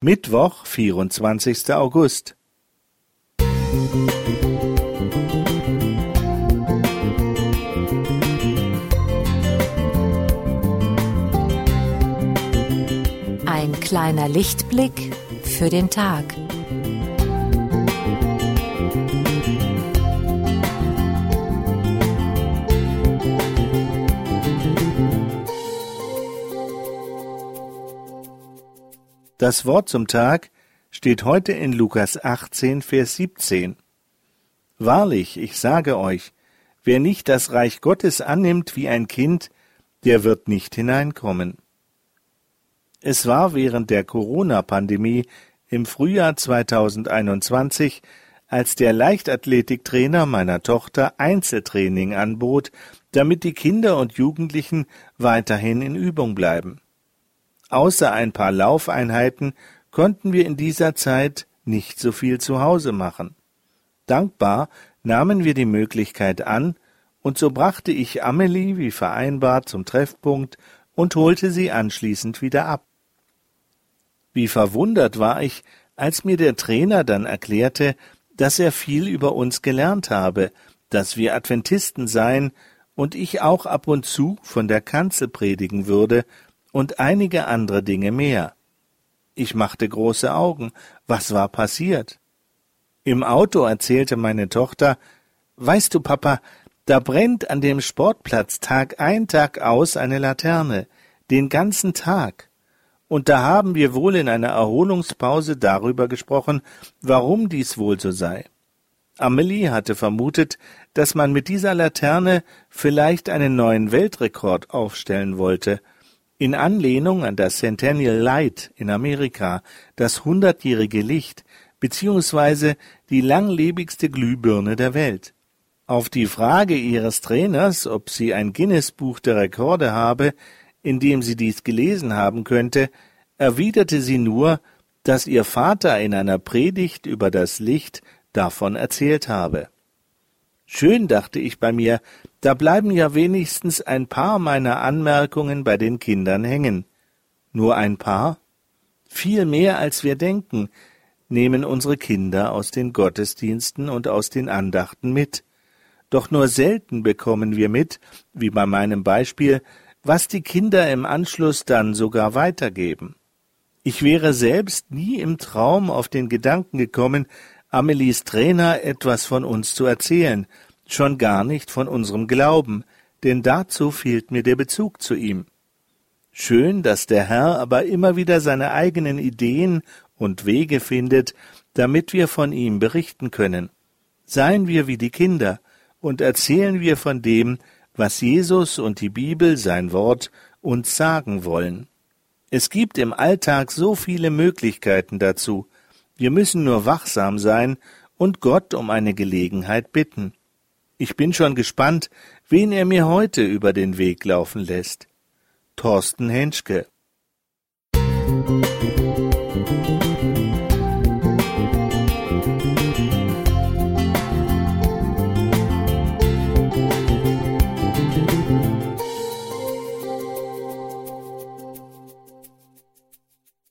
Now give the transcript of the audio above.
Mittwoch, 24. August. Ein kleiner Lichtblick für den Tag. Das Wort zum Tag steht heute in Lukas 18, Vers 17. Wahrlich, ich sage euch, wer nicht das Reich Gottes annimmt wie ein Kind, der wird nicht hineinkommen. Es war während der Corona-Pandemie im Frühjahr 2021, als der Leichtathletiktrainer meiner Tochter Einzeltraining anbot, damit die Kinder und Jugendlichen weiterhin in Übung bleiben. Außer ein paar Laufeinheiten konnten wir in dieser Zeit nicht so viel zu Hause machen. Dankbar nahmen wir die Möglichkeit an, und so brachte ich Amelie wie vereinbart zum Treffpunkt und holte sie anschließend wieder ab. Wie verwundert war ich, als mir der Trainer dann erklärte, dass er viel über uns gelernt habe, dass wir Adventisten seien und ich auch ab und zu von der Kanzel predigen würde und einige andere Dinge mehr. Ich machte große Augen. Was war passiert? Im Auto erzählte meine Tochter, Weißt du, Papa, da brennt an dem Sportplatz Tag ein, Tag aus eine Laterne, den ganzen Tag. Und da haben wir wohl in einer Erholungspause darüber gesprochen, warum dies wohl so sei. Amelie hatte vermutet, dass man mit dieser Laterne vielleicht einen neuen Weltrekord aufstellen wollte, in Anlehnung an das Centennial Light in Amerika, das hundertjährige Licht, beziehungsweise die langlebigste Glühbirne der Welt. Auf die Frage ihres Trainers, ob sie ein Guinness-Buch der Rekorde habe, in dem sie dies gelesen haben könnte, erwiderte sie nur, dass ihr Vater in einer Predigt über das Licht davon erzählt habe. Schön, dachte ich bei mir, da bleiben ja wenigstens ein paar meiner Anmerkungen bei den Kindern hängen. Nur ein paar? Viel mehr als wir denken, nehmen unsere Kinder aus den Gottesdiensten und aus den Andachten mit. Doch nur selten bekommen wir mit, wie bei meinem Beispiel, was die Kinder im Anschluss dann sogar weitergeben. Ich wäre selbst nie im Traum auf den Gedanken gekommen, Amelies Trainer etwas von uns zu erzählen, schon gar nicht von unserem Glauben, denn dazu fehlt mir der Bezug zu ihm. Schön, dass der Herr aber immer wieder seine eigenen Ideen und Wege findet, damit wir von ihm berichten können. Seien wir wie die Kinder und erzählen wir von dem, was Jesus und die Bibel, sein Wort, uns sagen wollen. Es gibt im Alltag so viele Möglichkeiten dazu, wir müssen nur wachsam sein und Gott um eine Gelegenheit bitten. Ich bin schon gespannt, wen er mir heute über den Weg laufen lässt. Thorsten Henschke Musik